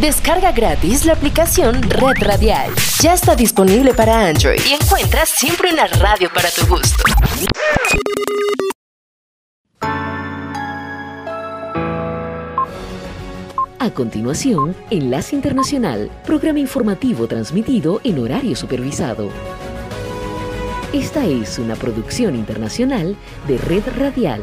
Descarga gratis la aplicación Red Radial. Ya está disponible para Android y encuentras siempre una radio para tu gusto. A continuación, Enlace Internacional, programa informativo transmitido en horario supervisado. Esta es una producción internacional de Red Radial.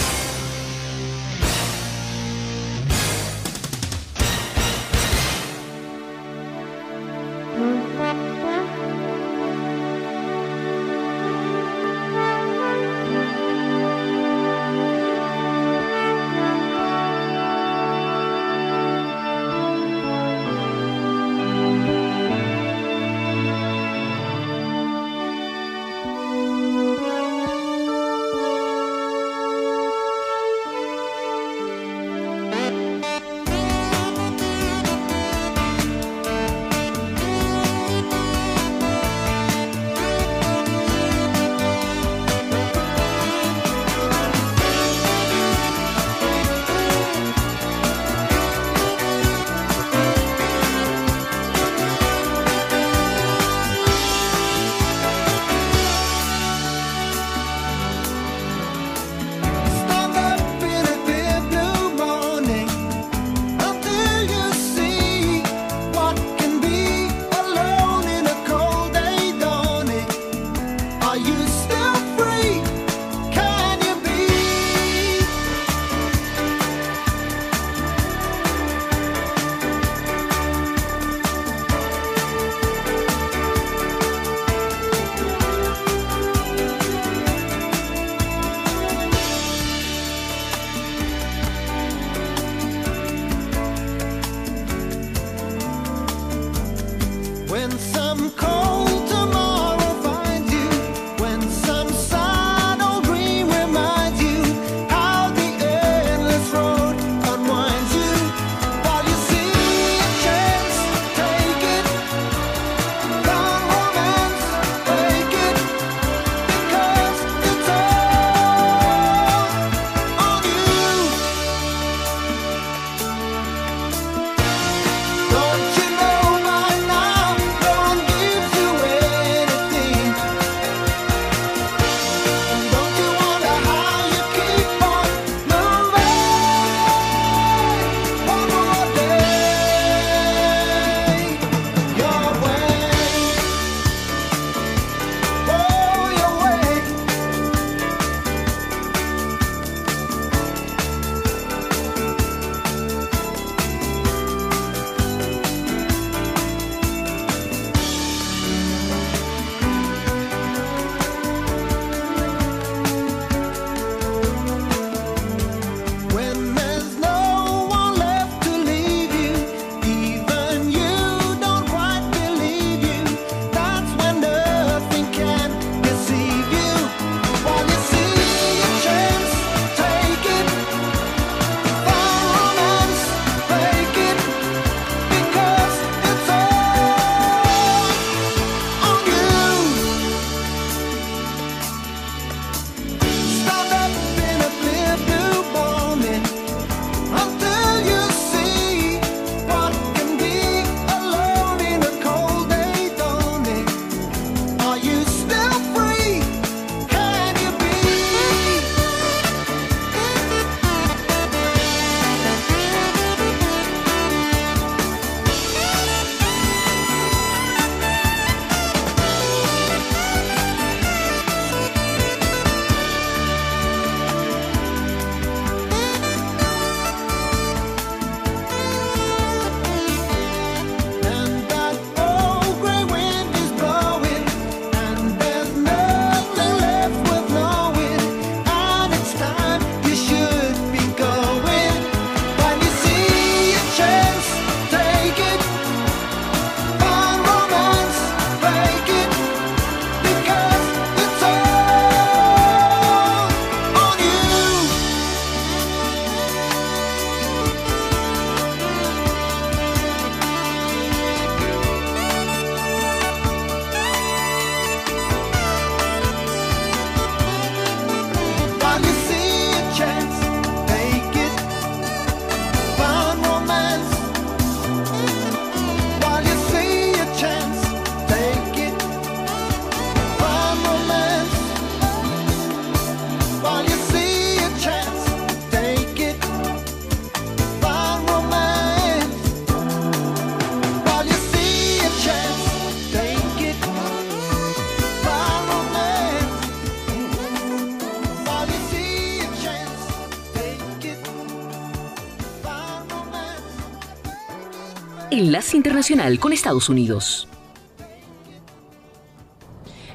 Enlace Internacional con Estados Unidos.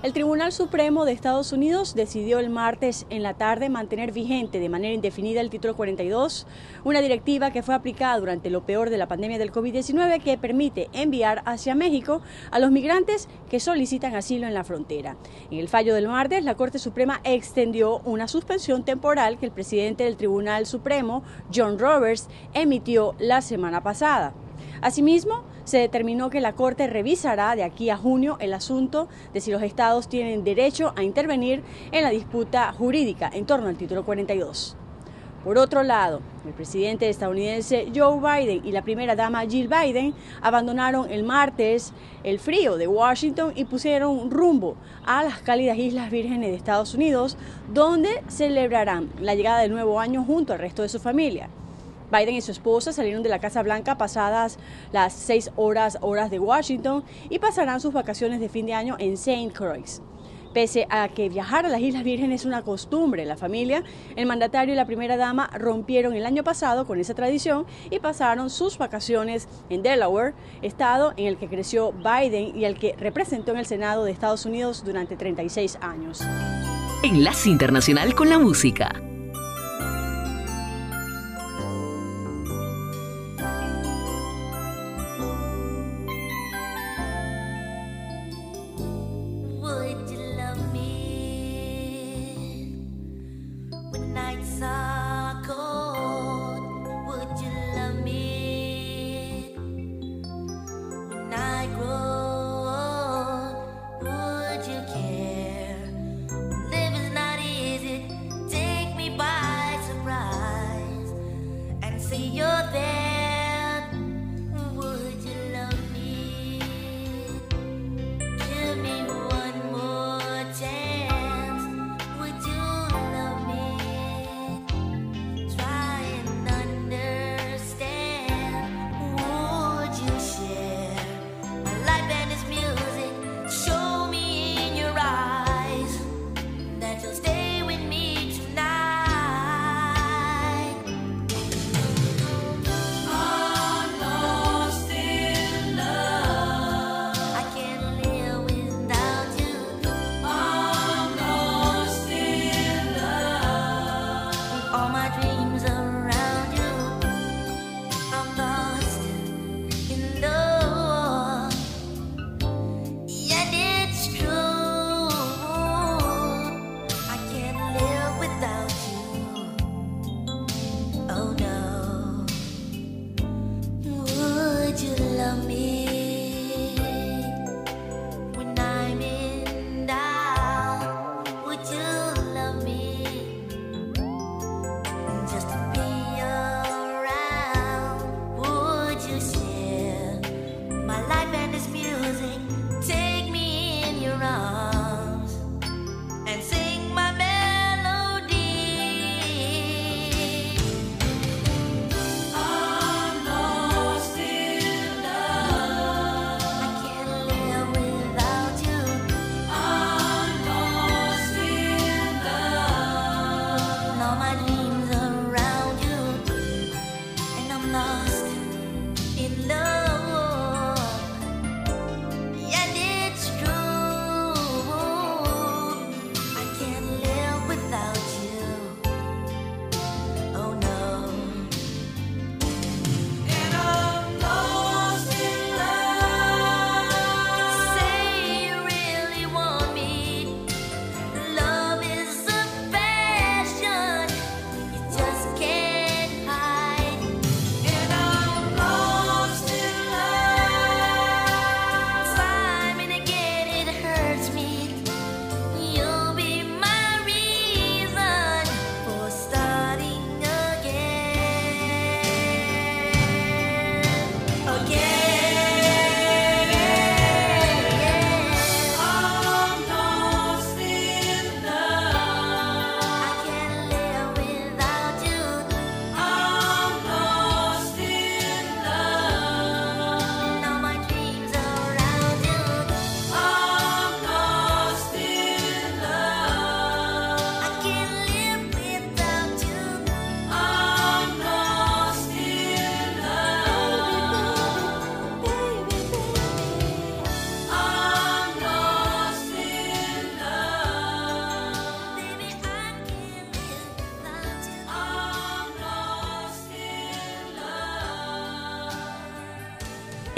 El Tribunal Supremo de Estados Unidos decidió el martes en la tarde mantener vigente de manera indefinida el título 42, una directiva que fue aplicada durante lo peor de la pandemia del COVID-19 que permite enviar hacia México a los migrantes que solicitan asilo en la frontera. En el fallo del martes, la Corte Suprema extendió una suspensión temporal que el presidente del Tribunal Supremo, John Roberts, emitió la semana pasada. Asimismo, se determinó que la Corte revisará de aquí a junio el asunto de si los estados tienen derecho a intervenir en la disputa jurídica en torno al título 42. Por otro lado, el presidente estadounidense Joe Biden y la primera dama Jill Biden abandonaron el martes el frío de Washington y pusieron rumbo a las cálidas Islas Vírgenes de Estados Unidos, donde celebrarán la llegada del nuevo año junto al resto de su familia. Biden y su esposa salieron de la Casa Blanca pasadas las seis horas horas de Washington y pasarán sus vacaciones de fin de año en St. Croix. Pese a que viajar a las Islas Vírgenes es una costumbre en la familia, el mandatario y la primera dama rompieron el año pasado con esa tradición y pasaron sus vacaciones en Delaware, estado en el que creció Biden y el que representó en el Senado de Estados Unidos durante 36 años. Enlace Internacional con la Música. Ra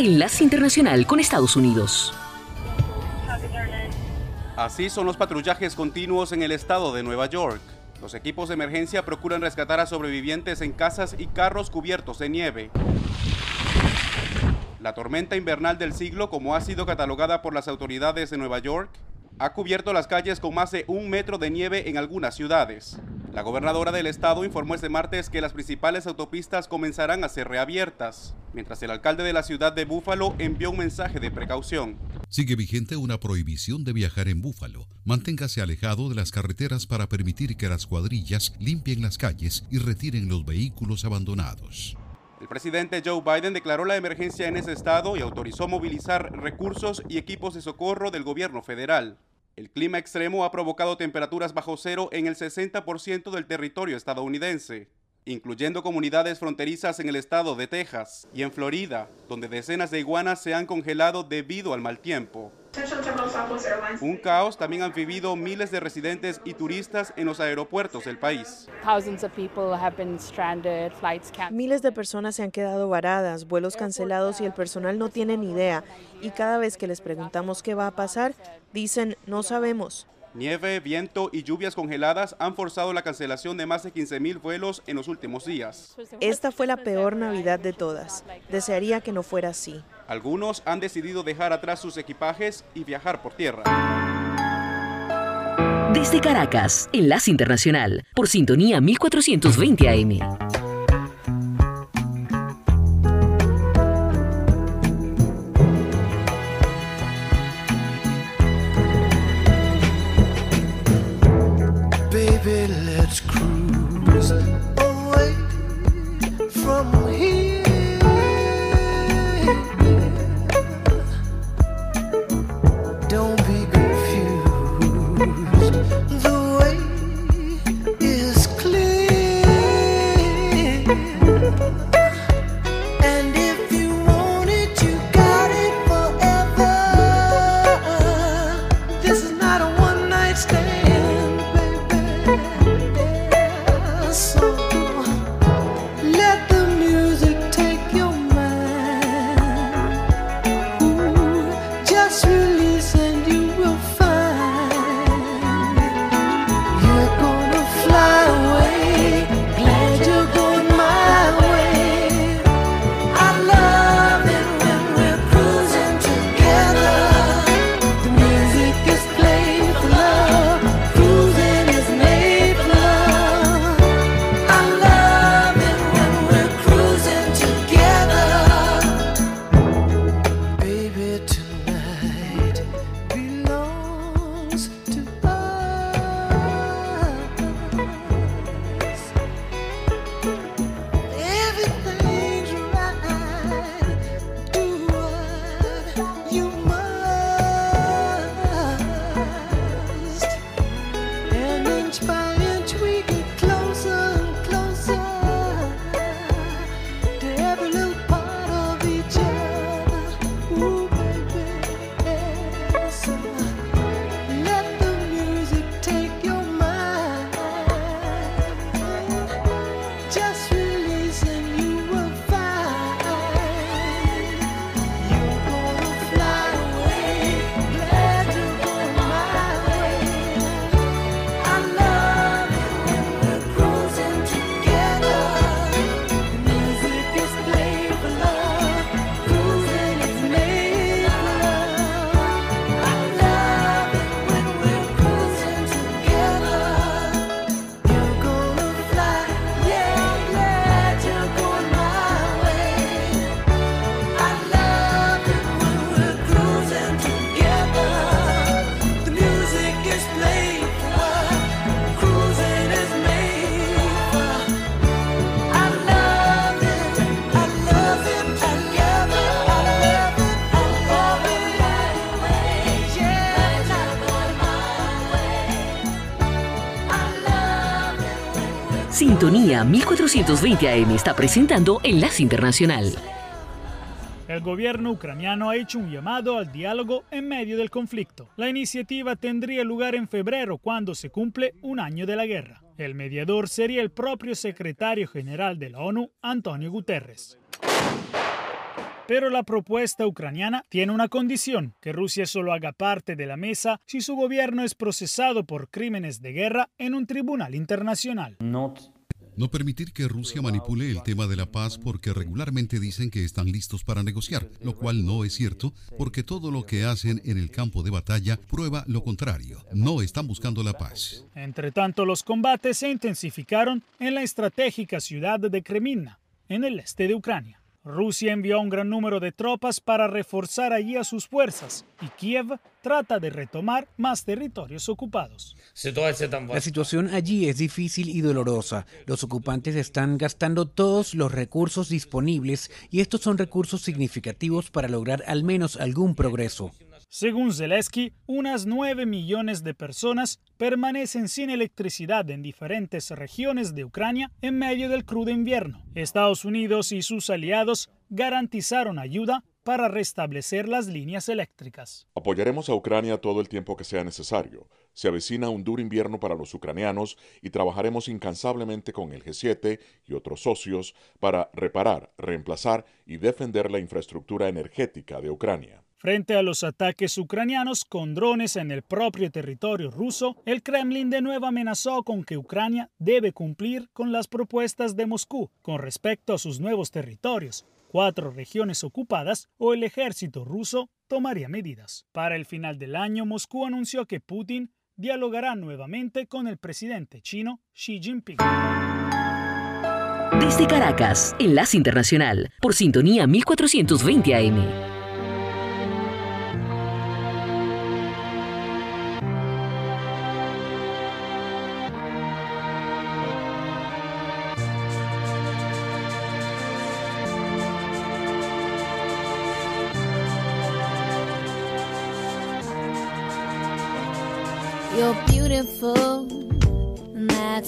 Enlace Internacional con Estados Unidos. Así son los patrullajes continuos en el estado de Nueva York. Los equipos de emergencia procuran rescatar a sobrevivientes en casas y carros cubiertos de nieve. La tormenta invernal del siglo, como ha sido catalogada por las autoridades de Nueva York, ha cubierto las calles con más de un metro de nieve en algunas ciudades. La gobernadora del estado informó este martes que las principales autopistas comenzarán a ser reabiertas, mientras el alcalde de la ciudad de Búfalo envió un mensaje de precaución. Sigue vigente una prohibición de viajar en Búfalo. Manténgase alejado de las carreteras para permitir que las cuadrillas limpien las calles y retiren los vehículos abandonados. El presidente Joe Biden declaró la emergencia en ese estado y autorizó movilizar recursos y equipos de socorro del gobierno federal. El clima extremo ha provocado temperaturas bajo cero en el 60% del territorio estadounidense, incluyendo comunidades fronterizas en el estado de Texas y en Florida, donde decenas de iguanas se han congelado debido al mal tiempo. Un caos también han vivido miles de residentes y turistas en los aeropuertos del país. Miles de personas se han quedado varadas, vuelos cancelados y el personal no tiene ni idea. Y cada vez que les preguntamos qué va a pasar, dicen no sabemos. Nieve, viento y lluvias congeladas han forzado la cancelación de más de 15.000 vuelos en los últimos días. Esta fue la peor Navidad de todas. Desearía que no fuera así. Algunos han decidido dejar atrás sus equipajes y viajar por tierra. Desde Caracas, Enlace Internacional, por sintonía 1420 AM. Sintonía 1420 AM está presentando Enlace Internacional. El gobierno ucraniano ha hecho un llamado al diálogo en medio del conflicto. La iniciativa tendría lugar en febrero, cuando se cumple un año de la guerra. El mediador sería el propio secretario general de la ONU, Antonio Guterres. Pero la propuesta ucraniana tiene una condición, que Rusia solo haga parte de la mesa si su gobierno es procesado por crímenes de guerra en un tribunal internacional. No permitir que Rusia manipule el tema de la paz porque regularmente dicen que están listos para negociar, lo cual no es cierto porque todo lo que hacen en el campo de batalla prueba lo contrario. No están buscando la paz. Entre tanto, los combates se intensificaron en la estratégica ciudad de Kremina, en el este de Ucrania. Rusia envió un gran número de tropas para reforzar allí a sus fuerzas y Kiev trata de retomar más territorios ocupados. La situación allí es difícil y dolorosa. Los ocupantes están gastando todos los recursos disponibles y estos son recursos significativos para lograr al menos algún progreso. Según Zelensky, unas 9 millones de personas permanecen sin electricidad en diferentes regiones de Ucrania en medio del crudo invierno. Estados Unidos y sus aliados garantizaron ayuda para restablecer las líneas eléctricas. Apoyaremos a Ucrania todo el tiempo que sea necesario. Se avecina un duro invierno para los ucranianos y trabajaremos incansablemente con el G7 y otros socios para reparar, reemplazar y defender la infraestructura energética de Ucrania. Frente a los ataques ucranianos con drones en el propio territorio ruso, el Kremlin de nuevo amenazó con que Ucrania debe cumplir con las propuestas de Moscú con respecto a sus nuevos territorios, cuatro regiones ocupadas o el ejército ruso tomaría medidas. Para el final del año, Moscú anunció que Putin dialogará nuevamente con el presidente chino Xi Jinping. Desde Caracas, Enlace Internacional, por sintonía 1420 AM.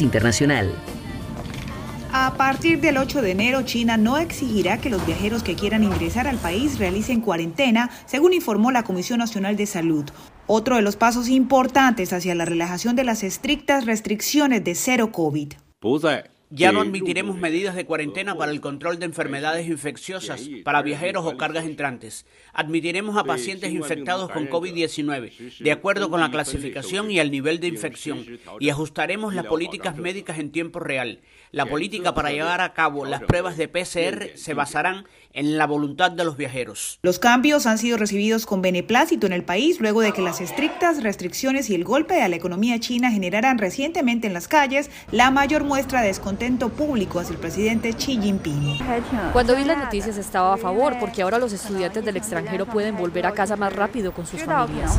Internacional. A partir del 8 de enero, China no exigirá que los viajeros que quieran ingresar al país realicen cuarentena, según informó la Comisión Nacional de Salud. Otro de los pasos importantes hacia la relajación de las estrictas restricciones de cero COVID. Ya no admitiremos medidas de cuarentena para el control de enfermedades infecciosas para viajeros o cargas entrantes. Admitiremos a pacientes infectados con COVID-19 de acuerdo con la clasificación y el nivel de infección y ajustaremos las políticas médicas en tiempo real. La política para llevar a cabo las pruebas de PCR se basarán en la voluntad de los viajeros. Los cambios han sido recibidos con beneplácito en el país luego de que las estrictas restricciones y el golpe a la economía china generaran recientemente en las calles la mayor muestra de descontento público hacia el presidente Xi Jinping. Cuando vi las noticias estaba a favor porque ahora los estudiantes del extranjero pueden volver a casa más rápido con sus familias.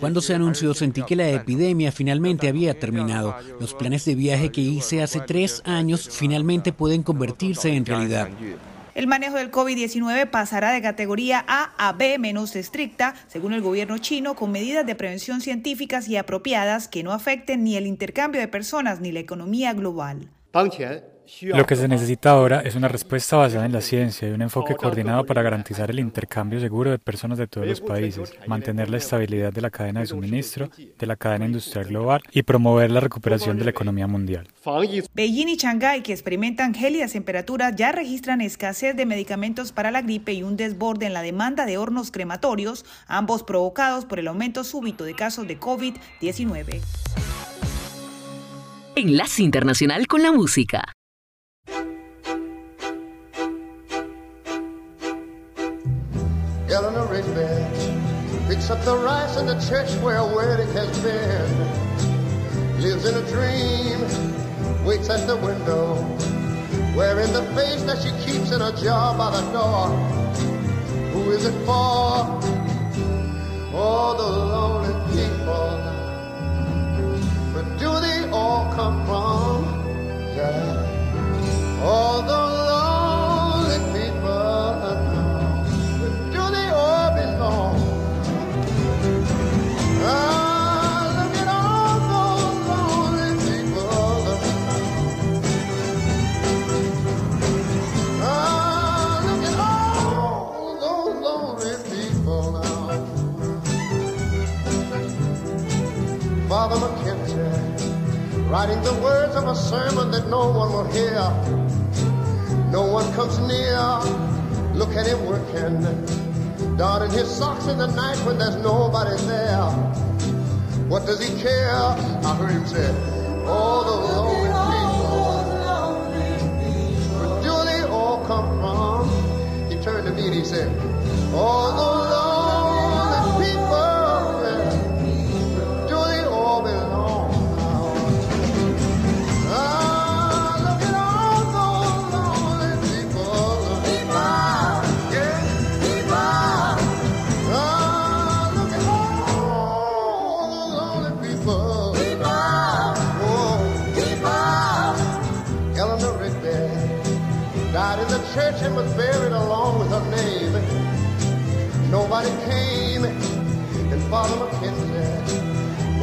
Cuando se anunció sentí que la epidemia finalmente había terminado. Los planes de viaje que hice hace tres años finalmente pueden convertirse en realidad. El manejo del COVID-19 pasará de categoría A a B menos estricta, según el gobierno chino, con medidas de prevención científicas y apropiadas que no afecten ni el intercambio de personas ni la economía global. Lo que se necesita ahora es una respuesta basada en la ciencia y un enfoque coordinado para garantizar el intercambio seguro de personas de todos los países, mantener la estabilidad de la cadena de suministro, de la cadena industrial global y promover la recuperación de la economía mundial. Beijing y Shanghái, que experimentan gélidas temperaturas, ya registran escasez de medicamentos para la gripe y un desborde en la demanda de hornos crematorios, ambos provocados por el aumento súbito de casos de COVID-19. Enlace Internacional con la Música. Eleanor Rigby picks up the rice in the church where a wedding has been. Lives in a dream, waits at the window, wearing the face that she keeps in a jar by the door. Who is it for? All the lonely people. But do they all come from? Yeah. All the writing the words of a sermon that no one will hear. No one comes near. Look at him working, darting his socks in the night when there's nobody there. What does he care? I heard him say, all the lonely people. Where do they all come from? He turned to me and he said, all the lonely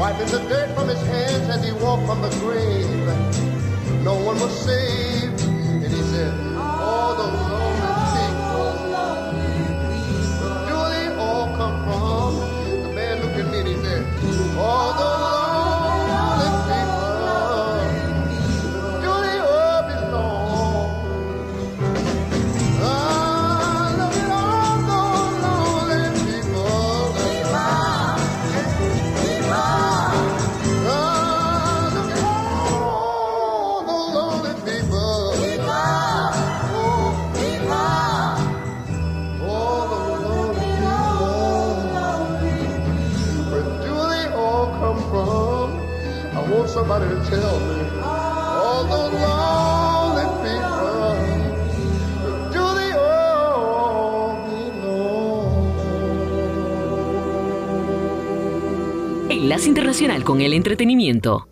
wiping the dirt from his hands as he walked from the grave. No one was saved, and he said, all those lonely people. Do they all come from? The man looked at me and he said, all Internacional con el Entretenimiento.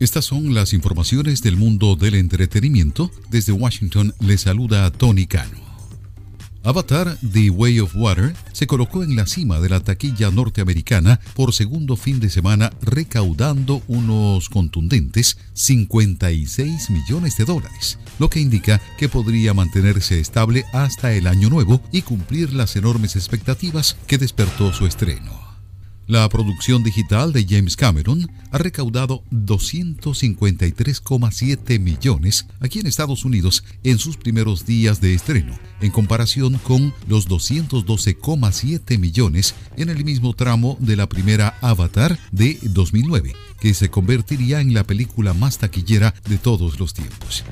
Estas son las informaciones del mundo del entretenimiento. Desde Washington le saluda Tony Cano. Avatar The Way of Water se colocó en la cima de la taquilla norteamericana por segundo fin de semana recaudando unos contundentes 56 millones de dólares, lo que indica que podría mantenerse estable hasta el año nuevo y cumplir las enormes expectativas que despertó su estreno. La producción digital de James Cameron ha recaudado 253,7 millones aquí en Estados Unidos en sus primeros días de estreno, en comparación con los 212,7 millones en el mismo tramo de la primera Avatar de 2009, que se convertiría en la película más taquillera de todos los tiempos.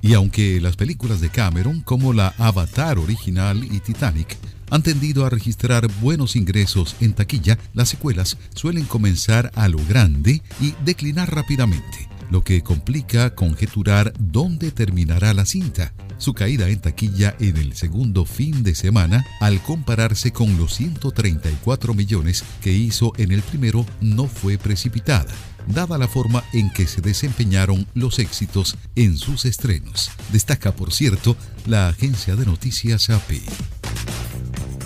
Y aunque las películas de Cameron, como la Avatar original y Titanic, han tendido a registrar buenos ingresos en taquilla, las secuelas suelen comenzar a lo grande y declinar rápidamente, lo que complica conjeturar dónde terminará la cinta. Su caída en taquilla en el segundo fin de semana, al compararse con los 134 millones que hizo en el primero, no fue precipitada dada la forma en que se desempeñaron los éxitos en sus estrenos. Destaca, por cierto, la agencia de noticias AP.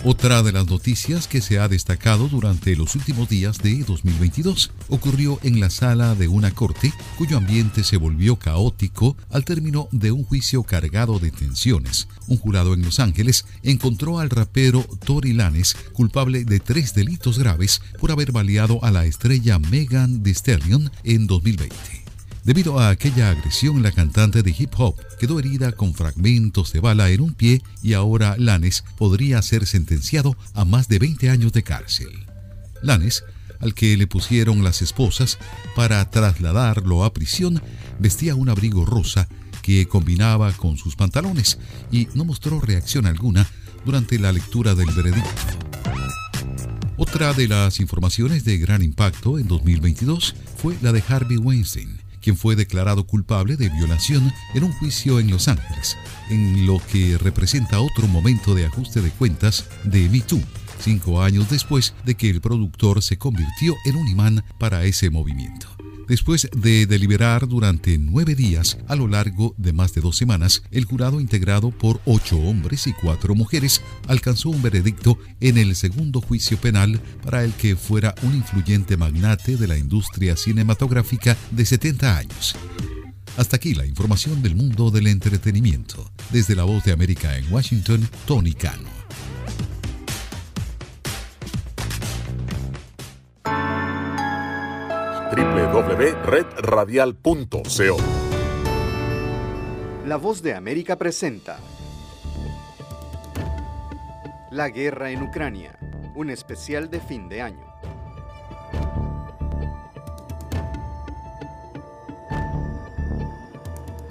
Otra de las noticias que se ha destacado durante los últimos días de 2022 ocurrió en la sala de una corte cuyo ambiente se volvió caótico al término de un juicio cargado de tensiones. Un jurado en Los Ángeles encontró al rapero Tory Lanes culpable de tres delitos graves por haber baleado a la estrella Megan Thee Stallion en 2020. Debido a aquella agresión, la cantante de hip hop quedó herida con fragmentos de bala en un pie y ahora Lanes podría ser sentenciado a más de 20 años de cárcel. Lanes, al que le pusieron las esposas para trasladarlo a prisión, vestía un abrigo rosa que combinaba con sus pantalones y no mostró reacción alguna durante la lectura del veredicto. Otra de las informaciones de gran impacto en 2022 fue la de Harvey Weinstein, quien fue declarado culpable de violación en un juicio en Los Ángeles, en lo que representa otro momento de ajuste de cuentas de Me Too, cinco años después de que el productor se convirtió en un imán para ese movimiento. Después de deliberar durante nueve días a lo largo de más de dos semanas, el jurado integrado por ocho hombres y cuatro mujeres alcanzó un veredicto en el segundo juicio penal para el que fuera un influyente magnate de la industria cinematográfica de 70 años. Hasta aquí la información del mundo del entretenimiento. Desde la voz de América en Washington, Tony Cano. www.redradial.co. La voz de América presenta La guerra en Ucrania, un especial de fin de año.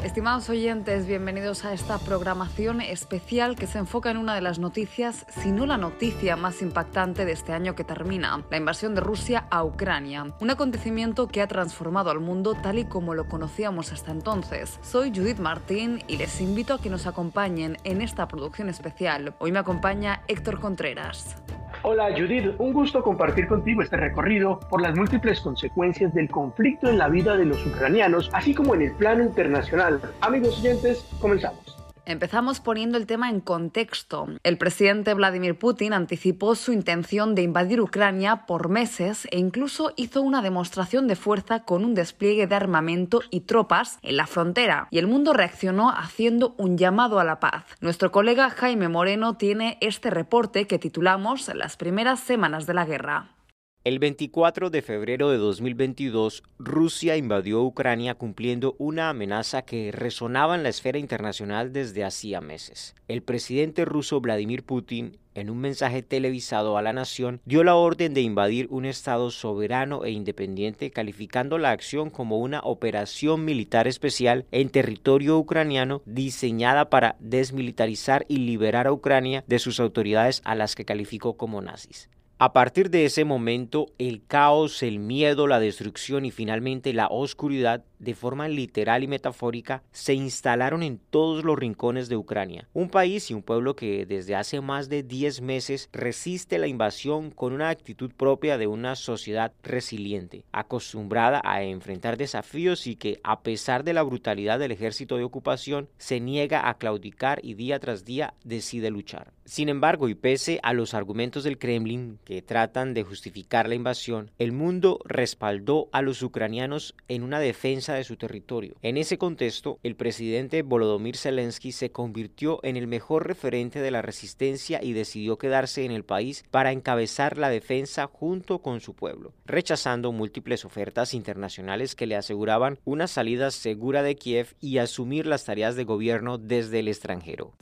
Estimados oyentes, bienvenidos a esta programación especial que se enfoca en una de las noticias, si no la noticia más impactante de este año que termina, la invasión de Rusia a Ucrania, un acontecimiento que ha transformado al mundo tal y como lo conocíamos hasta entonces. Soy Judith Martín y les invito a que nos acompañen en esta producción especial. Hoy me acompaña Héctor Contreras. Hola Judith, un gusto compartir contigo este recorrido por las múltiples consecuencias del conflicto en la vida de los ucranianos, así como en el plano internacional. Amigos oyentes, comenzamos. Empezamos poniendo el tema en contexto. El presidente Vladimir Putin anticipó su intención de invadir Ucrania por meses e incluso hizo una demostración de fuerza con un despliegue de armamento y tropas en la frontera, y el mundo reaccionó haciendo un llamado a la paz. Nuestro colega Jaime Moreno tiene este reporte que titulamos Las primeras semanas de la guerra. El 24 de febrero de 2022, Rusia invadió Ucrania cumpliendo una amenaza que resonaba en la esfera internacional desde hacía meses. El presidente ruso Vladimir Putin, en un mensaje televisado a la nación, dio la orden de invadir un Estado soberano e independiente, calificando la acción como una operación militar especial en territorio ucraniano diseñada para desmilitarizar y liberar a Ucrania de sus autoridades a las que calificó como nazis. A partir de ese momento, el caos, el miedo, la destrucción y finalmente la oscuridad, de forma literal y metafórica, se instalaron en todos los rincones de Ucrania. Un país y un pueblo que desde hace más de 10 meses resiste la invasión con una actitud propia de una sociedad resiliente, acostumbrada a enfrentar desafíos y que, a pesar de la brutalidad del ejército de ocupación, se niega a claudicar y día tras día decide luchar. Sin embargo, y pese a los argumentos del Kremlin que tratan de justificar la invasión, el mundo respaldó a los ucranianos en una defensa de su territorio. En ese contexto, el presidente Volodymyr Zelensky se convirtió en el mejor referente de la resistencia y decidió quedarse en el país para encabezar la defensa junto con su pueblo, rechazando múltiples ofertas internacionales que le aseguraban una salida segura de Kiev y asumir las tareas de gobierno desde el extranjero.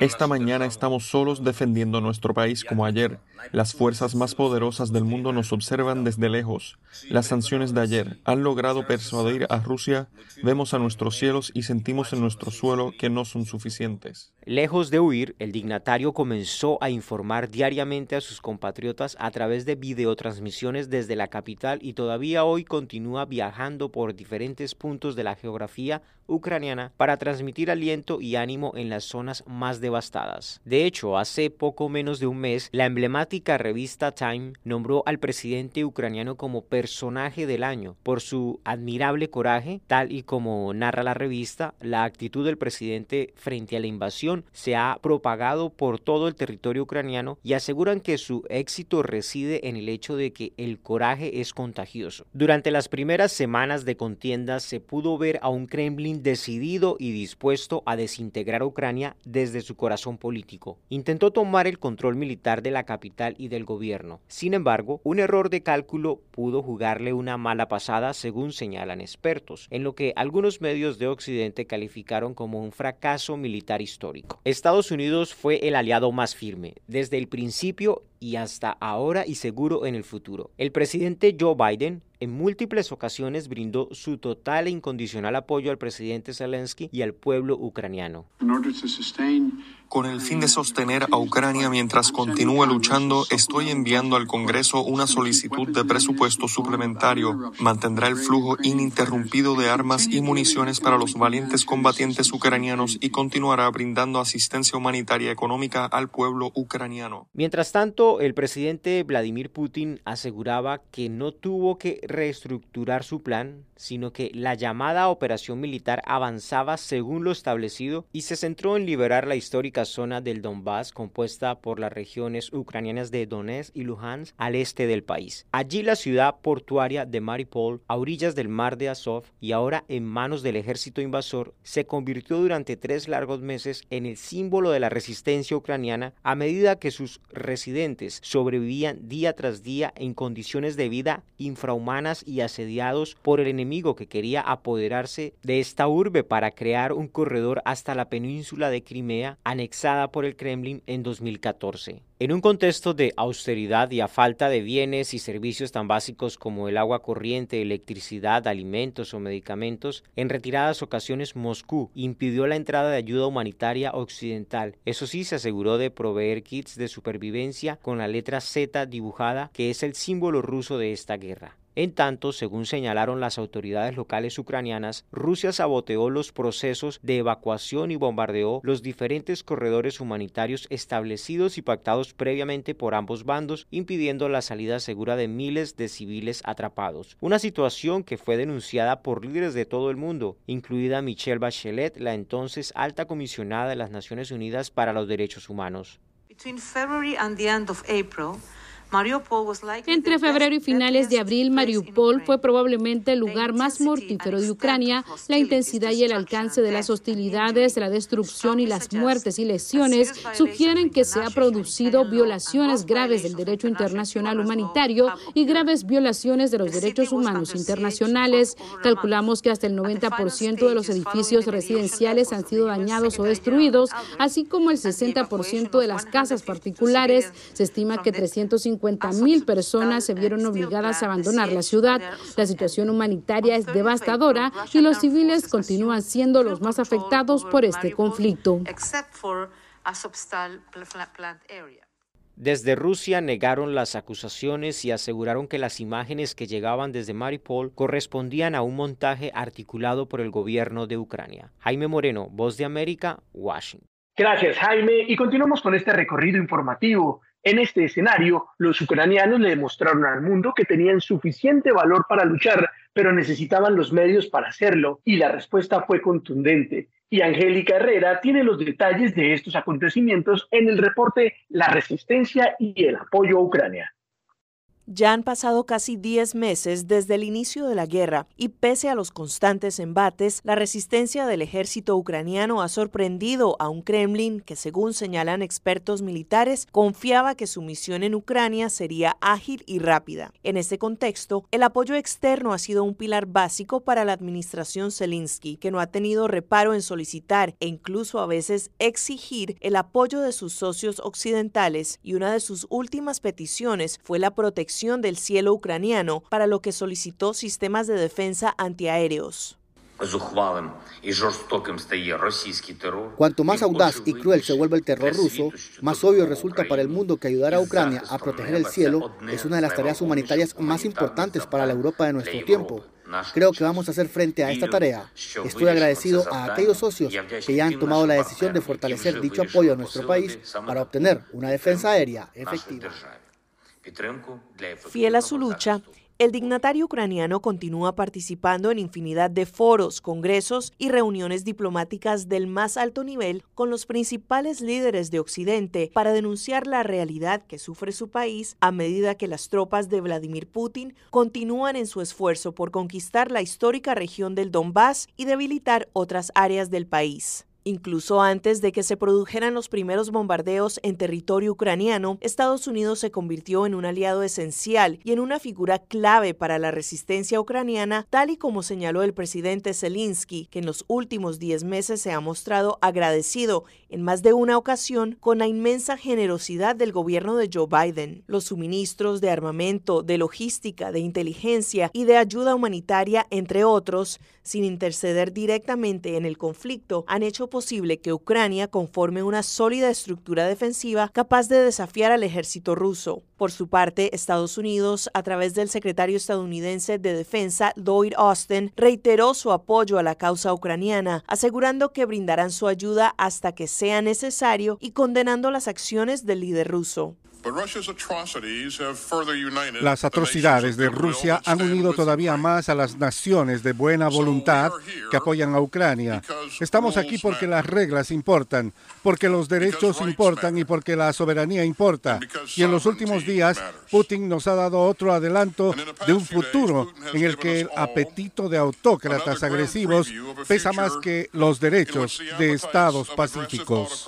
Esta mañana estamos solos defendiendo nuestro país como ayer. Las fuerzas más poderosas del mundo nos observan desde lejos. Las sanciones de ayer han logrado persuadir a Rusia. Vemos a nuestros cielos y sentimos en nuestro suelo que no son suficientes. Lejos de huir, el dignatario comenzó a informar diariamente a sus compatriotas a través de videotransmisiones desde la capital y todavía hoy continúa viajando por diferentes puntos de la geografía ucraniana para transmitir aliento y ánimo en las zonas más devastadas. De hecho, hace poco menos de un mes, la emblemática revista Time nombró al presidente ucraniano como personaje del año por su admirable coraje, tal y como narra la revista, la actitud del presidente frente a la invasión se ha propagado por todo el territorio ucraniano y aseguran que su éxito reside en el hecho de que el coraje es contagioso. Durante las primeras semanas de contienda se pudo ver a un Kremlin decidido y dispuesto a desintegrar Ucrania desde su corazón político. Intentó tomar el control militar de la capital y del gobierno. Sin embargo, un error de cálculo pudo jugarle una mala pasada según señalan expertos, en lo que algunos medios de Occidente calificaron como un fracaso militar histórico. Estados Unidos fue el aliado más firme. Desde el principio y hasta ahora y seguro en el futuro. El presidente Joe Biden en múltiples ocasiones brindó su total e incondicional apoyo al presidente Zelensky y al pueblo ucraniano. Con el fin de sostener a Ucrania mientras continúe luchando, estoy enviando al Congreso una solicitud de presupuesto suplementario. Mantendrá el flujo ininterrumpido de armas y municiones para los valientes combatientes ucranianos y continuará brindando asistencia humanitaria económica al pueblo ucraniano. Mientras tanto, el presidente Vladimir Putin aseguraba que no tuvo que reestructurar su plan, sino que la llamada operación militar avanzaba según lo establecido y se centró en liberar la histórica zona del Donbass compuesta por las regiones ucranianas de Donetsk y Luhansk al este del país. Allí la ciudad portuaria de Mariupol, a orillas del mar de Azov y ahora en manos del ejército invasor, se convirtió durante tres largos meses en el símbolo de la resistencia ucraniana a medida que sus residentes sobrevivían día tras día en condiciones de vida infrahumanas y asediados por el enemigo que quería apoderarse de esta urbe para crear un corredor hasta la península de Crimea anexada por el Kremlin en 2014. En un contexto de austeridad y a falta de bienes y servicios tan básicos como el agua corriente, electricidad, alimentos o medicamentos, en retiradas ocasiones Moscú impidió la entrada de ayuda humanitaria occidental. Eso sí, se aseguró de proveer kits de supervivencia con la letra Z dibujada, que es el símbolo ruso de esta guerra. En tanto, según señalaron las autoridades locales ucranianas, Rusia saboteó los procesos de evacuación y bombardeó los diferentes corredores humanitarios establecidos y pactados previamente por ambos bandos, impidiendo la salida segura de miles de civiles atrapados. Una situación que fue denunciada por líderes de todo el mundo, incluida Michelle Bachelet, la entonces alta comisionada de las Naciones Unidas para los Derechos Humanos. Entre febrero y finales de abril, Mariupol fue probablemente el lugar más mortífero de Ucrania. La intensidad y el alcance de las hostilidades, la destrucción y las muertes y lesiones sugieren que se han producido violaciones graves del derecho internacional humanitario y graves violaciones de los derechos humanos internacionales. Calculamos que hasta el 90% de los edificios residenciales han sido dañados o destruidos, así como el 60% de las casas particulares. Se estima que 350 mil personas se vieron obligadas a abandonar la ciudad. La situación humanitaria es devastadora y los civiles continúan siendo los más afectados por este conflicto. Desde Rusia negaron las acusaciones y aseguraron que las imágenes que llegaban desde Mariupol correspondían a un montaje articulado por el gobierno de Ucrania. Jaime Moreno, Voz de América, Washington. Gracias, Jaime. Y continuamos con este recorrido informativo. En este escenario, los ucranianos le demostraron al mundo que tenían suficiente valor para luchar, pero necesitaban los medios para hacerlo, y la respuesta fue contundente. Y Angélica Herrera tiene los detalles de estos acontecimientos en el reporte La resistencia y el apoyo a Ucrania. Ya han pasado casi 10 meses desde el inicio de la guerra y pese a los constantes embates, la resistencia del ejército ucraniano ha sorprendido a un Kremlin que, según señalan expertos militares, confiaba que su misión en Ucrania sería ágil y rápida. En este contexto, el apoyo externo ha sido un pilar básico para la administración Zelensky, que no ha tenido reparo en solicitar e incluso a veces exigir el apoyo de sus socios occidentales y una de sus últimas peticiones fue la protección del cielo ucraniano, para lo que solicitó sistemas de defensa antiaéreos. Cuanto más audaz y cruel se vuelve el terror ruso, más obvio resulta para el mundo que ayudar a Ucrania a proteger el cielo es una de las tareas humanitarias más importantes para la Europa de nuestro tiempo. Creo que vamos a hacer frente a esta tarea. Estoy agradecido a aquellos socios que ya han tomado la decisión de fortalecer dicho apoyo a nuestro país para obtener una defensa aérea efectiva. Fiel a su lucha, el dignatario ucraniano continúa participando en infinidad de foros, congresos y reuniones diplomáticas del más alto nivel con los principales líderes de Occidente para denunciar la realidad que sufre su país a medida que las tropas de Vladimir Putin continúan en su esfuerzo por conquistar la histórica región del Donbass y debilitar otras áreas del país. Incluso antes de que se produjeran los primeros bombardeos en territorio ucraniano, Estados Unidos se convirtió en un aliado esencial y en una figura clave para la resistencia ucraniana, tal y como señaló el presidente Zelensky, que en los últimos 10 meses se ha mostrado agradecido en más de una ocasión con la inmensa generosidad del gobierno de Joe Biden. Los suministros de armamento, de logística, de inteligencia y de ayuda humanitaria, entre otros, sin interceder directamente en el conflicto, han hecho posible que Ucrania conforme una sólida estructura defensiva capaz de desafiar al ejército ruso. Por su parte, Estados Unidos, a través del secretario estadounidense de Defensa, Lloyd Austin, reiteró su apoyo a la causa ucraniana, asegurando que brindarán su ayuda hasta que sea necesario y condenando las acciones del líder ruso. Las atrocidades de Rusia han unido todavía más a las naciones de buena voluntad que apoyan a Ucrania. Estamos aquí porque las reglas importan, porque los derechos importan y porque la soberanía importa. Y en los últimos días, Putin nos ha dado otro adelanto de un futuro en el que el apetito de autócratas agresivos pesa más que los derechos de estados pacíficos.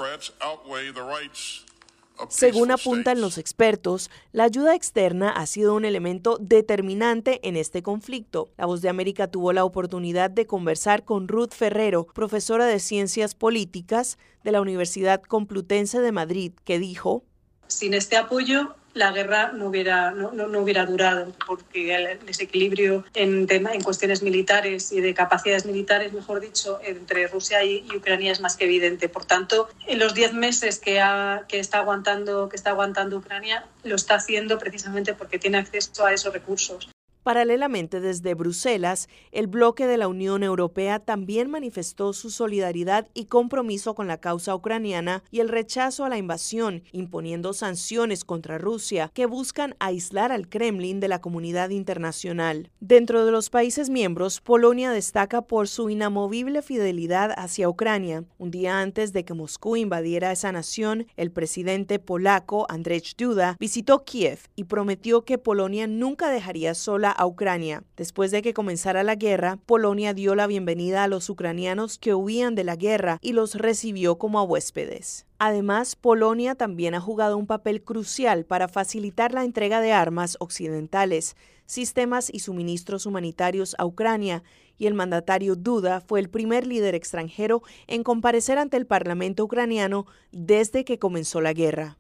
Según apuntan los expertos, la ayuda externa ha sido un elemento determinante en este conflicto. La Voz de América tuvo la oportunidad de conversar con Ruth Ferrero, profesora de Ciencias Políticas de la Universidad Complutense de Madrid, que dijo, Sin este apoyo, la guerra no hubiera, no, no, hubiera durado, porque el desequilibrio en, tema, en cuestiones militares y de capacidades militares, mejor dicho, entre Rusia y, Ucrania es más que evidente. Por tanto, en los diez meses que, ha, que, está aguantando, que está aguantando Ucrania, lo está haciendo precisamente porque tiene acceso a esos recursos. Paralelamente, desde Bruselas, el bloque de la Unión Europea también manifestó su solidaridad y compromiso con la causa ucraniana y el rechazo a la invasión, imponiendo sanciones contra Rusia que buscan aislar al Kremlin de la comunidad internacional. Dentro de los países miembros, Polonia destaca por su inamovible fidelidad hacia Ucrania. Un día antes de que Moscú invadiera esa nación, el presidente polaco Andrzej Duda visitó Kiev y prometió que Polonia nunca dejaría sola a Ucrania. Después de que comenzara la guerra, Polonia dio la bienvenida a los ucranianos que huían de la guerra y los recibió como a huéspedes. Además, Polonia también ha jugado un papel crucial para facilitar la entrega de armas occidentales, sistemas y suministros humanitarios a Ucrania, y el mandatario Duda fue el primer líder extranjero en comparecer ante el Parlamento ucraniano desde que comenzó la guerra.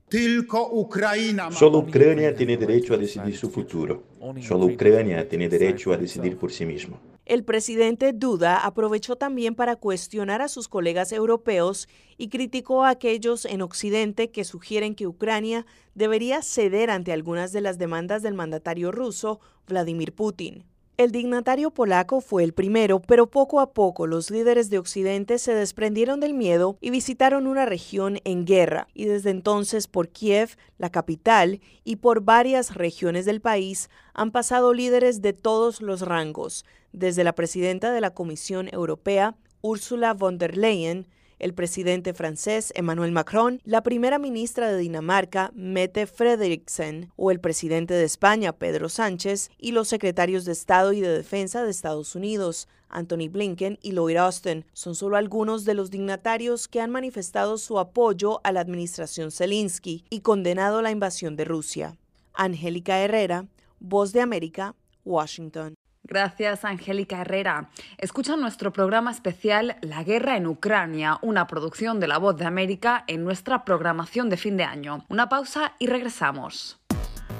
Solo Ucrania tiene derecho a decidir su futuro. Solo Ucrania tiene derecho a decidir por sí mismo. El presidente Duda aprovechó también para cuestionar a sus colegas europeos y criticó a aquellos en Occidente que sugieren que Ucrania debería ceder ante algunas de las demandas del mandatario ruso, Vladimir Putin. El dignatario polaco fue el primero, pero poco a poco los líderes de Occidente se desprendieron del miedo y visitaron una región en guerra, y desde entonces por Kiev, la capital, y por varias regiones del país han pasado líderes de todos los rangos, desde la presidenta de la Comisión Europea, Ursula von der Leyen, el presidente francés Emmanuel Macron, la primera ministra de Dinamarca Mette Frederiksen o el presidente de España Pedro Sánchez y los secretarios de Estado y de Defensa de Estados Unidos Anthony Blinken y Lloyd Austin son solo algunos de los dignatarios que han manifestado su apoyo a la administración Zelensky y condenado la invasión de Rusia. Angélica Herrera, Voz de América, Washington. Gracias, Angélica Herrera. Escucha nuestro programa especial La guerra en Ucrania, una producción de La Voz de América en nuestra programación de fin de año. Una pausa y regresamos.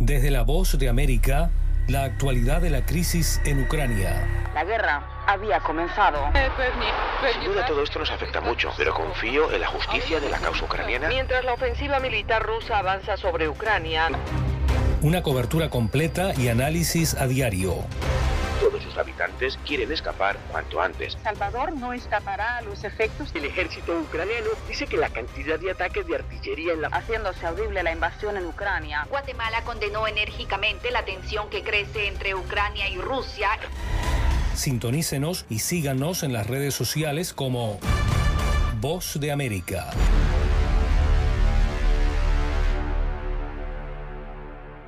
Desde la voz de América, la actualidad de la crisis en Ucrania. La guerra había comenzado. Sin duda todo esto nos afecta mucho, pero confío en la justicia de la causa ucraniana. Mientras la ofensiva militar rusa avanza sobre Ucrania. Una cobertura completa y análisis a diario. Todos sus habitantes quieren escapar cuanto antes. Salvador no escapará a los efectos. El ejército ucraniano dice que la cantidad de ataques de artillería en la... Haciéndose audible la invasión en Ucrania. Guatemala condenó enérgicamente la tensión que crece entre Ucrania y Rusia. Sintonícenos y síganos en las redes sociales como Voz de América.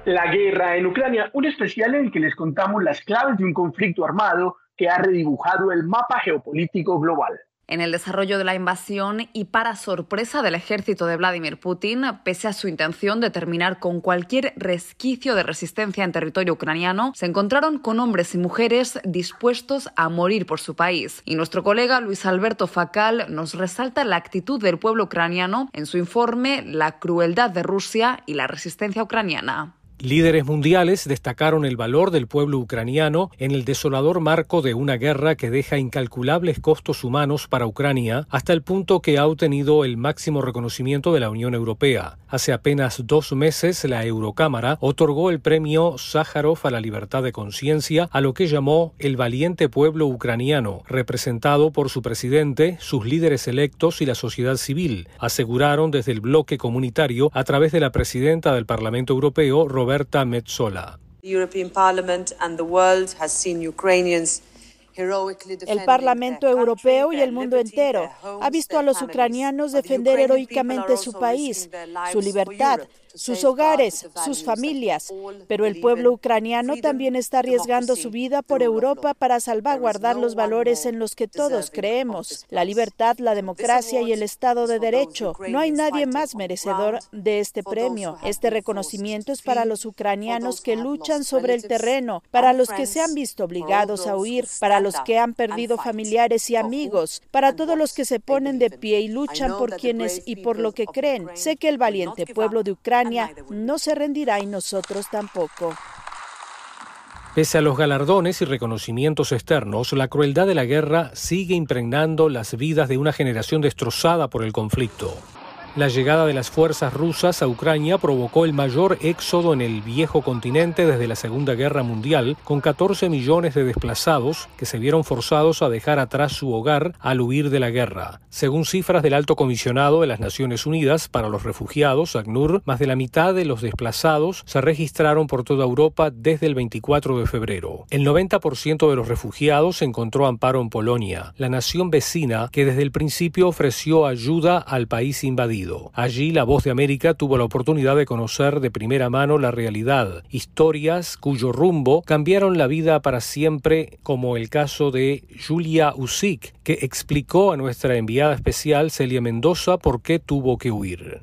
La guerra en Ucrania, un especial en el que les contamos las claves de un conflicto armado que ha redibujado el mapa geopolítico global. En el desarrollo de la invasión y para sorpresa del ejército de Vladimir Putin, pese a su intención de terminar con cualquier resquicio de resistencia en territorio ucraniano, se encontraron con hombres y mujeres dispuestos a morir por su país. Y nuestro colega Luis Alberto Facal nos resalta la actitud del pueblo ucraniano en su informe La crueldad de Rusia y la resistencia ucraniana. Líderes mundiales destacaron el valor del pueblo ucraniano en el desolador marco de una guerra que deja incalculables costos humanos para Ucrania, hasta el punto que ha obtenido el máximo reconocimiento de la Unión Europea. Hace apenas dos meses, la Eurocámara otorgó el premio Sájarov a la libertad de conciencia a lo que llamó el valiente pueblo ucraniano, representado por su presidente, sus líderes electos y la sociedad civil, aseguraron desde el bloque comunitario a través de la presidenta del Parlamento Europeo, Roberta Metsola. El Parlamento Europeo y el mundo entero ha visto a los ucranianos defender heroicamente su país, su libertad, sus hogares, sus familias, pero el pueblo ucraniano también está arriesgando su vida por Europa para salvaguardar los valores en los que todos creemos, la libertad, la democracia y el Estado de Derecho. No hay nadie más merecedor de este premio. Este reconocimiento es para los ucranianos que luchan sobre el terreno, para los que se han visto obligados a huir, para los que han perdido familiares y amigos, para todos los que se ponen de pie y luchan por quienes y por lo que creen. Sé que el valiente pueblo de Ucrania no se rendirá y nosotros tampoco. Pese a los galardones y reconocimientos externos, la crueldad de la guerra sigue impregnando las vidas de una generación destrozada por el conflicto. La llegada de las fuerzas rusas a Ucrania provocó el mayor éxodo en el viejo continente desde la Segunda Guerra Mundial, con 14 millones de desplazados que se vieron forzados a dejar atrás su hogar al huir de la guerra. Según cifras del Alto Comisionado de las Naciones Unidas para los Refugiados, ACNUR, más de la mitad de los desplazados se registraron por toda Europa desde el 24 de febrero. El 90% de los refugiados encontró amparo en Polonia, la nación vecina que desde el principio ofreció ayuda al país invadido. Allí la voz de América tuvo la oportunidad de conocer de primera mano la realidad, historias cuyo rumbo cambiaron la vida para siempre, como el caso de Julia Usik, que explicó a nuestra enviada especial Celia Mendoza por qué tuvo que huir.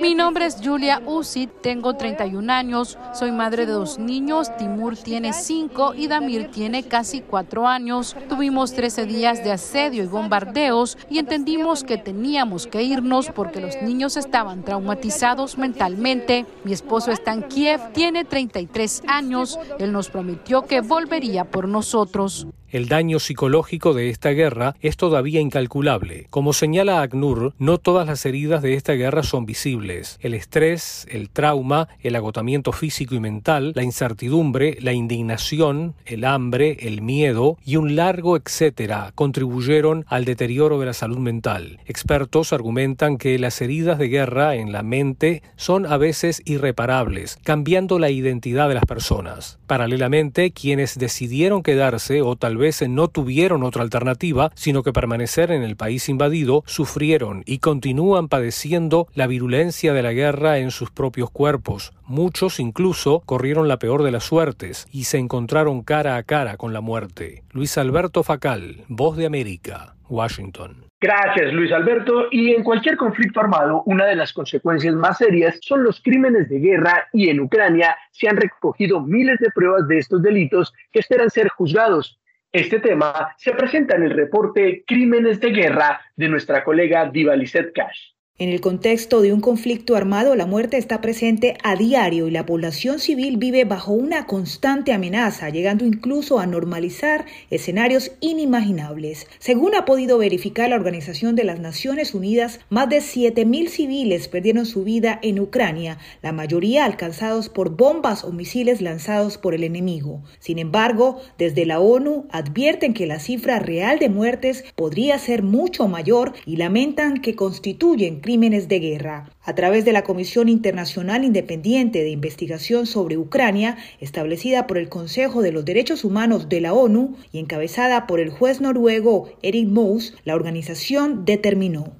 Mi nombre es Julia Uzi, tengo 31 años, soy madre de dos niños, Timur tiene 5 y Damir tiene casi 4 años. Tuvimos 13 días de asedio y bombardeos y entendimos que teníamos que irnos porque los niños estaban traumatizados mentalmente. Mi esposo está en Kiev, tiene 33 años, él nos prometió que volvería por nosotros. El daño psicológico de esta guerra es todavía incalculable. Como señala ACNUR, no todas las heridas de esta guerra son visibles. El estrés, el trauma, el agotamiento físico y mental, la incertidumbre, la indignación, el hambre, el miedo y un largo etcétera contribuyeron al deterioro de la salud mental. Expertos argumentan que las heridas de guerra en la mente son a veces irreparables, cambiando la identidad de las personas. Paralelamente, quienes decidieron quedarse o tal vez no tuvieron otra alternativa, sino que permanecer en el país invadido, sufrieron y continúan padeciendo la virulencia de la guerra en sus propios cuerpos. Muchos incluso corrieron la peor de las suertes y se encontraron cara a cara con la muerte. Luis Alberto Facal, Voz de América, Washington. Gracias, Luis Alberto. Y en cualquier conflicto armado, una de las consecuencias más serias son los crímenes de guerra y en Ucrania se han recogido miles de pruebas de estos delitos que esperan ser juzgados. Este tema se presenta en el reporte Crímenes de Guerra de nuestra colega Diva Lizette Cash. En el contexto de un conflicto armado, la muerte está presente a diario y la población civil vive bajo una constante amenaza, llegando incluso a normalizar escenarios inimaginables. Según ha podido verificar la Organización de las Naciones Unidas, más de 7.000 civiles perdieron su vida en Ucrania, la mayoría alcanzados por bombas o misiles lanzados por el enemigo. Sin embargo, desde la ONU advierten que la cifra real de muertes podría ser mucho mayor y lamentan que constituyen crímenes de guerra. A través de la Comisión Internacional Independiente de Investigación sobre Ucrania, establecida por el Consejo de los Derechos Humanos de la ONU y encabezada por el juez noruego Erik Moos, la organización determinó.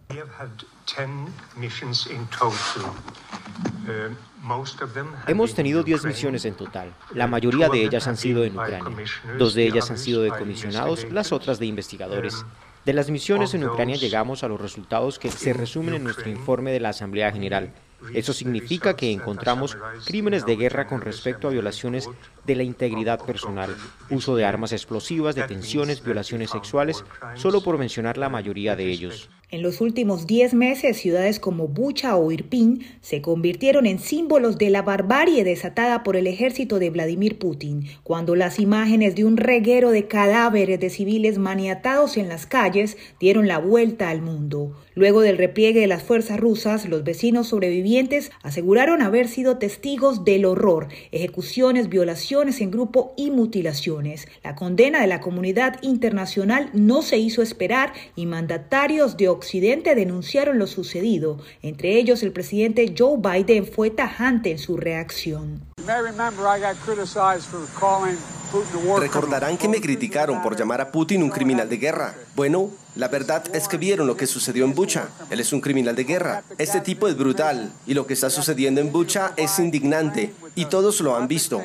Hemos tenido 10 misiones en total. La mayoría de ellas han sido en Ucrania. Dos de ellas han sido de comisionados, las otras de investigadores. De las misiones en Ucrania llegamos a los resultados que se resumen en nuestro informe de la Asamblea General. Eso significa que encontramos crímenes de guerra con respecto a violaciones de la integridad personal, uso de armas explosivas, detenciones, violaciones sexuales, solo por mencionar la mayoría de ellos. En los últimos 10 meses, ciudades como Bucha o Irpin se convirtieron en símbolos de la barbarie desatada por el ejército de Vladimir Putin, cuando las imágenes de un reguero de cadáveres de civiles maniatados en las calles dieron la vuelta al mundo. Luego del repliegue de las fuerzas rusas, los vecinos sobrevivientes aseguraron haber sido testigos del horror, ejecuciones, violaciones en grupo y mutilaciones. La condena de la comunidad internacional no se hizo esperar y mandatarios de Occidente denunciaron lo sucedido. Entre ellos, el presidente Joe Biden fue tajante en su reacción. Recordarán que me criticaron por llamar a Putin un criminal de guerra. Bueno, la verdad es que vieron lo que sucedió en Bucha. Él es un criminal de guerra. Este tipo es brutal y lo que está sucediendo en Bucha es indignante y todos lo han visto.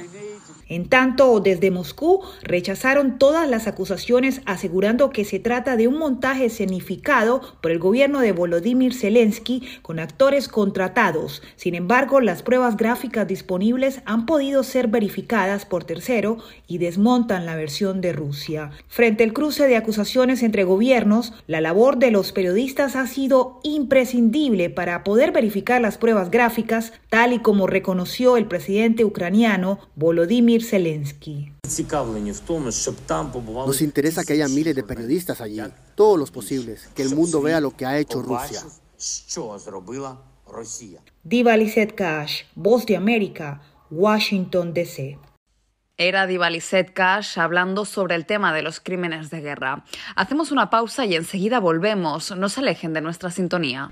En tanto, desde Moscú rechazaron todas las acusaciones asegurando que se trata de un montaje escenificado por el gobierno de Volodymyr Zelensky con actores contratados. Sin embargo, las pruebas gráficas disponibles han podido ser verificadas por tercero y desmontan la versión de Rusia. Frente al cruce de acusaciones entre gobiernos, la labor de los periodistas ha sido imprescindible para poder verificar las pruebas gráficas, tal y como reconoció el presidente ucraniano Volodymyr Zelensky. Nos interesa que haya miles de periodistas allí, todos los posibles, que el mundo vea lo que ha hecho Rusia. Diva Lizette Cash, Voz de América, Washington, D.C. Era Diva Lizette Cash hablando sobre el tema de los crímenes de guerra. Hacemos una pausa y enseguida volvemos. No se alejen de nuestra sintonía.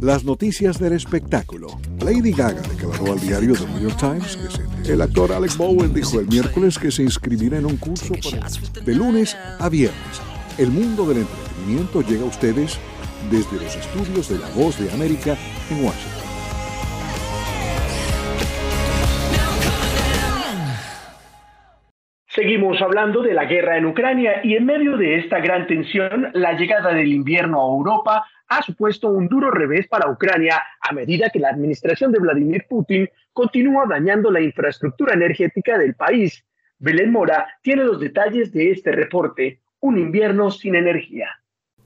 Las noticias del espectáculo. Lady Gaga declaró al diario The New York Times que se... el actor Alex Bowen dijo el miércoles que se inscribirá en un curso de lunes a viernes. El mundo del entretenimiento llega a ustedes desde los estudios de La Voz de América en Washington. Seguimos hablando de la guerra en Ucrania y en medio de esta gran tensión, la llegada del invierno a Europa ha supuesto un duro revés para Ucrania a medida que la administración de Vladimir Putin continúa dañando la infraestructura energética del país. Belén Mora tiene los detalles de este reporte, un invierno sin energía.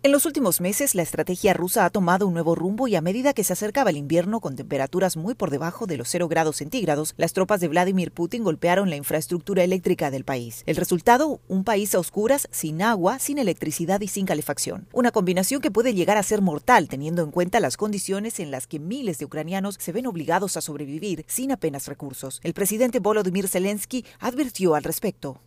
En los últimos meses, la estrategia rusa ha tomado un nuevo rumbo y a medida que se acercaba el invierno con temperaturas muy por debajo de los 0 grados centígrados, las tropas de Vladimir Putin golpearon la infraestructura eléctrica del país. El resultado, un país a oscuras, sin agua, sin electricidad y sin calefacción. Una combinación que puede llegar a ser mortal teniendo en cuenta las condiciones en las que miles de ucranianos se ven obligados a sobrevivir sin apenas recursos. El presidente Volodymyr Zelensky advirtió al respecto.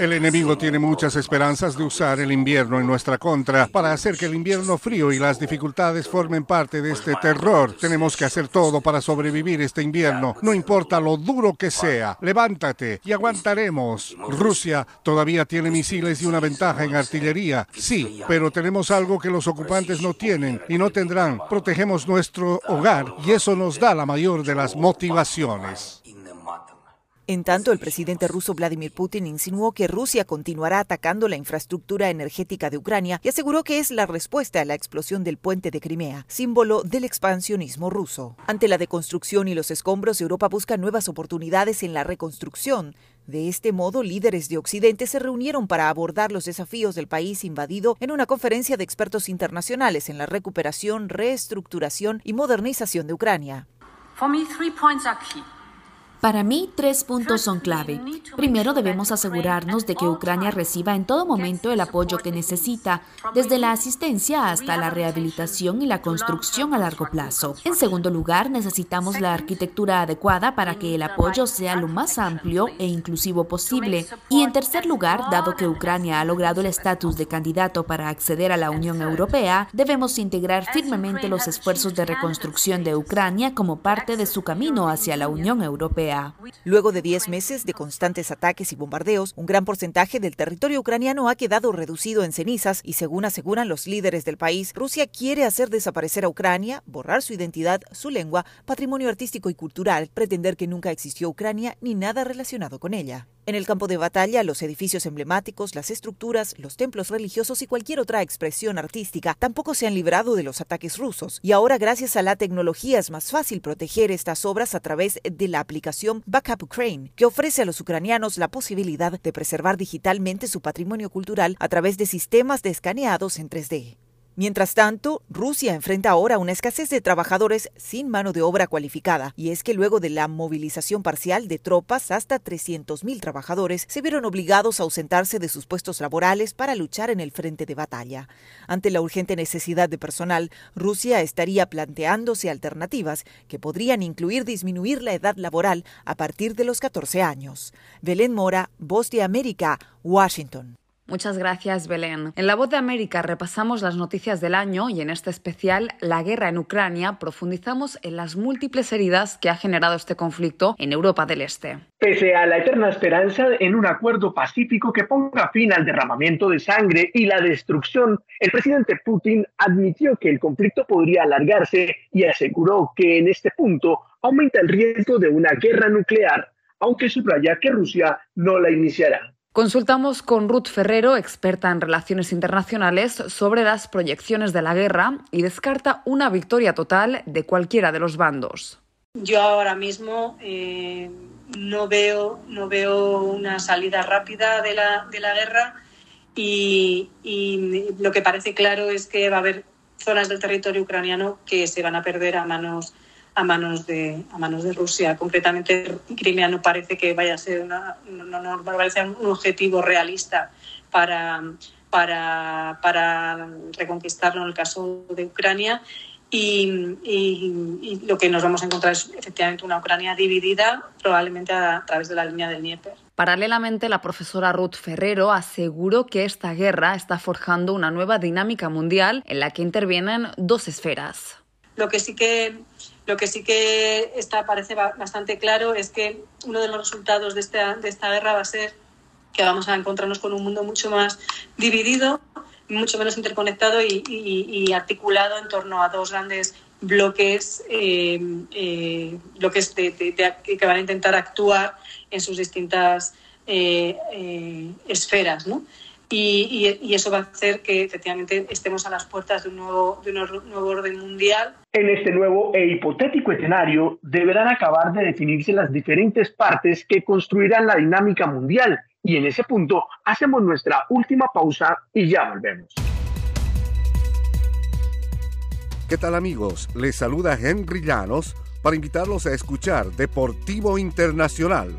El enemigo tiene muchas esperanzas de usar el invierno en nuestra contra para hacer que el invierno frío y las dificultades formen parte de este terror. Tenemos que hacer todo para sobrevivir este invierno, no importa lo duro que sea. Levántate y aguantaremos. Rusia todavía tiene misiles y una ventaja en artillería, sí, pero tenemos algo que los ocupantes no tienen y no tendrán. Protegemos nuestro hogar y eso nos da la mayor de las motivaciones. En tanto, el presidente ruso Vladimir Putin insinuó que Rusia continuará atacando la infraestructura energética de Ucrania y aseguró que es la respuesta a la explosión del puente de Crimea, símbolo del expansionismo ruso. Ante la deconstrucción y los escombros, Europa busca nuevas oportunidades en la reconstrucción. De este modo, líderes de Occidente se reunieron para abordar los desafíos del país invadido en una conferencia de expertos internacionales en la recuperación, reestructuración y modernización de Ucrania. Para mí, tres puntos son clave. Primero, debemos asegurarnos de que Ucrania reciba en todo momento el apoyo que necesita, desde la asistencia hasta la rehabilitación y la construcción a largo plazo. En segundo lugar, necesitamos la arquitectura adecuada para que el apoyo sea lo más amplio e inclusivo posible. Y en tercer lugar, dado que Ucrania ha logrado el estatus de candidato para acceder a la Unión Europea, debemos integrar firmemente los esfuerzos de reconstrucción de Ucrania como parte de su camino hacia la Unión Europea. Luego de 10 meses de constantes ataques y bombardeos, un gran porcentaje del territorio ucraniano ha quedado reducido en cenizas y según aseguran los líderes del país, Rusia quiere hacer desaparecer a Ucrania, borrar su identidad, su lengua, patrimonio artístico y cultural, pretender que nunca existió Ucrania ni nada relacionado con ella. En el campo de batalla, los edificios emblemáticos, las estructuras, los templos religiosos y cualquier otra expresión artística tampoco se han librado de los ataques rusos. Y ahora, gracias a la tecnología, es más fácil proteger estas obras a través de la aplicación Backup Ukraine, que ofrece a los ucranianos la posibilidad de preservar digitalmente su patrimonio cultural a través de sistemas de escaneados en 3D. Mientras tanto, Rusia enfrenta ahora una escasez de trabajadores sin mano de obra cualificada, y es que luego de la movilización parcial de tropas, hasta 300.000 trabajadores se vieron obligados a ausentarse de sus puestos laborales para luchar en el frente de batalla. Ante la urgente necesidad de personal, Rusia estaría planteándose alternativas que podrían incluir disminuir la edad laboral a partir de los 14 años. Belén Mora, Voz de América, Washington. Muchas gracias, Belén. En La Voz de América repasamos las noticias del año y en este especial, la guerra en Ucrania, profundizamos en las múltiples heridas que ha generado este conflicto en Europa del Este. Pese a la eterna esperanza en un acuerdo pacífico que ponga fin al derramamiento de sangre y la destrucción, el presidente Putin admitió que el conflicto podría alargarse y aseguró que en este punto aumenta el riesgo de una guerra nuclear, aunque subraya que Rusia no la iniciará. Consultamos con Ruth Ferrero, experta en relaciones internacionales, sobre las proyecciones de la guerra y descarta una victoria total de cualquiera de los bandos. Yo ahora mismo eh, no, veo, no veo una salida rápida de la, de la guerra y, y lo que parece claro es que va a haber zonas del territorio ucraniano que se van a perder a manos a manos de, a manos de Rusia. Concretamente, Crimea no parece que vaya a ser una, no, no, parece un objetivo realista para, para, para reconquistarlo en el caso de Ucrania. Y, y, lo que nos vamos a encontrar es efectivamente una Ucrania dividida, probablemente a, través de la línea del Dnieper. Paralelamente, la profesora Ruth Ferrero aseguró que esta guerra está forjando una nueva dinámica mundial en la que intervienen dos esferas. Lo que sí que lo que sí que está, parece bastante claro es que uno de los resultados de esta, de esta guerra va a ser que vamos a encontrarnos con un mundo mucho más dividido, mucho menos interconectado y, articulado en torno a dos grandes bloques, eh, eh, bloques que van a intentar actuar en sus distintas eh, esferas. ¿no? Y, eso va a hacer que efectivamente estemos a las puertas de un, nuevo, de un nuevo orden mundial. En este nuevo e hipotético escenario deberán acabar de definirse las diferentes partes que construirán la dinámica mundial y en ese punto hacemos nuestra última pausa y ya volvemos. ¿Qué tal amigos? Les saluda Henry Llanos para invitarlos a escuchar Deportivo Internacional.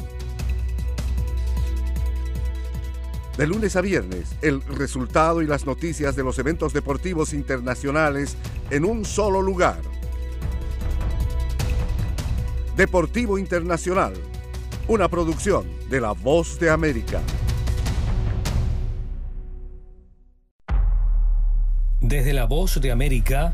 De lunes a viernes, el resultado y las noticias de los eventos deportivos internacionales en un solo lugar. Deportivo Internacional, una producción de La Voz de América. Desde La Voz de América,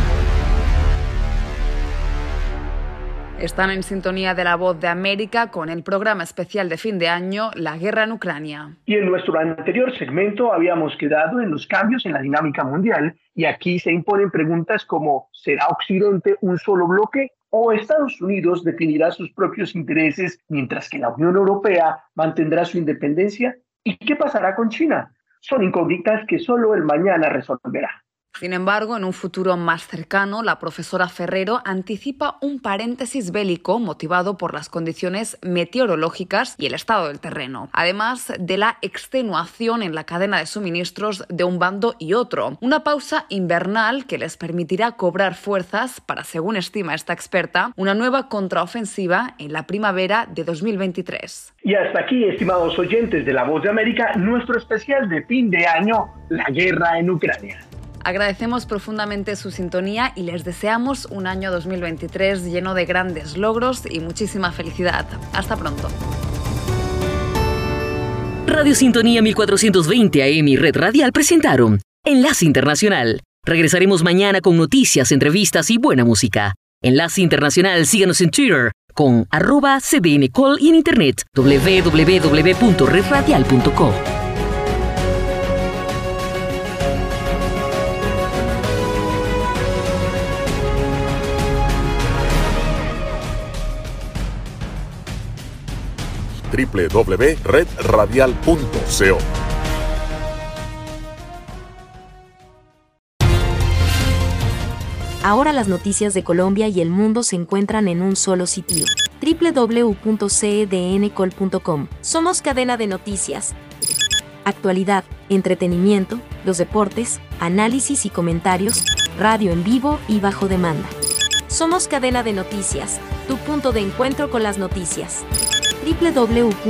Están en sintonía de la voz de América con el programa especial de fin de año La guerra en Ucrania. Y en nuestro anterior segmento habíamos quedado en los cambios en la dinámica mundial y aquí se imponen preguntas como ¿será Occidente un solo bloque? ¿O Estados Unidos definirá sus propios intereses mientras que la Unión Europea mantendrá su independencia? ¿Y qué pasará con China? Son incógnitas que solo el mañana resolverá. Sin embargo, en un futuro más cercano, la profesora Ferrero anticipa un paréntesis bélico motivado por las condiciones meteorológicas y el estado del terreno, además de la extenuación en la cadena de suministros de un bando y otro. Una pausa invernal que les permitirá cobrar fuerzas para, según estima esta experta, una nueva contraofensiva en la primavera de 2023. Y hasta aquí, estimados oyentes de La Voz de América, nuestro especial de fin de año, la guerra en Ucrania. Agradecemos profundamente su sintonía y les deseamos un año 2023 lleno de grandes logros y muchísima felicidad. Hasta pronto. Radio Sintonía 1420 AM y Red Radial presentaron Enlace Internacional. Regresaremos mañana con noticias, entrevistas y buena música. Enlace Internacional, síganos en Twitter con arroba cdncall y en internet www.redradial.com. www.redradial.co. Ahora las noticias de Colombia y el mundo se encuentran en un solo sitio. www.cedncol.com. Somos cadena de noticias. Actualidad, entretenimiento, los deportes, análisis y comentarios, radio en vivo y bajo demanda. Somos cadena de noticias, tu punto de encuentro con las noticias www.cdncol.com.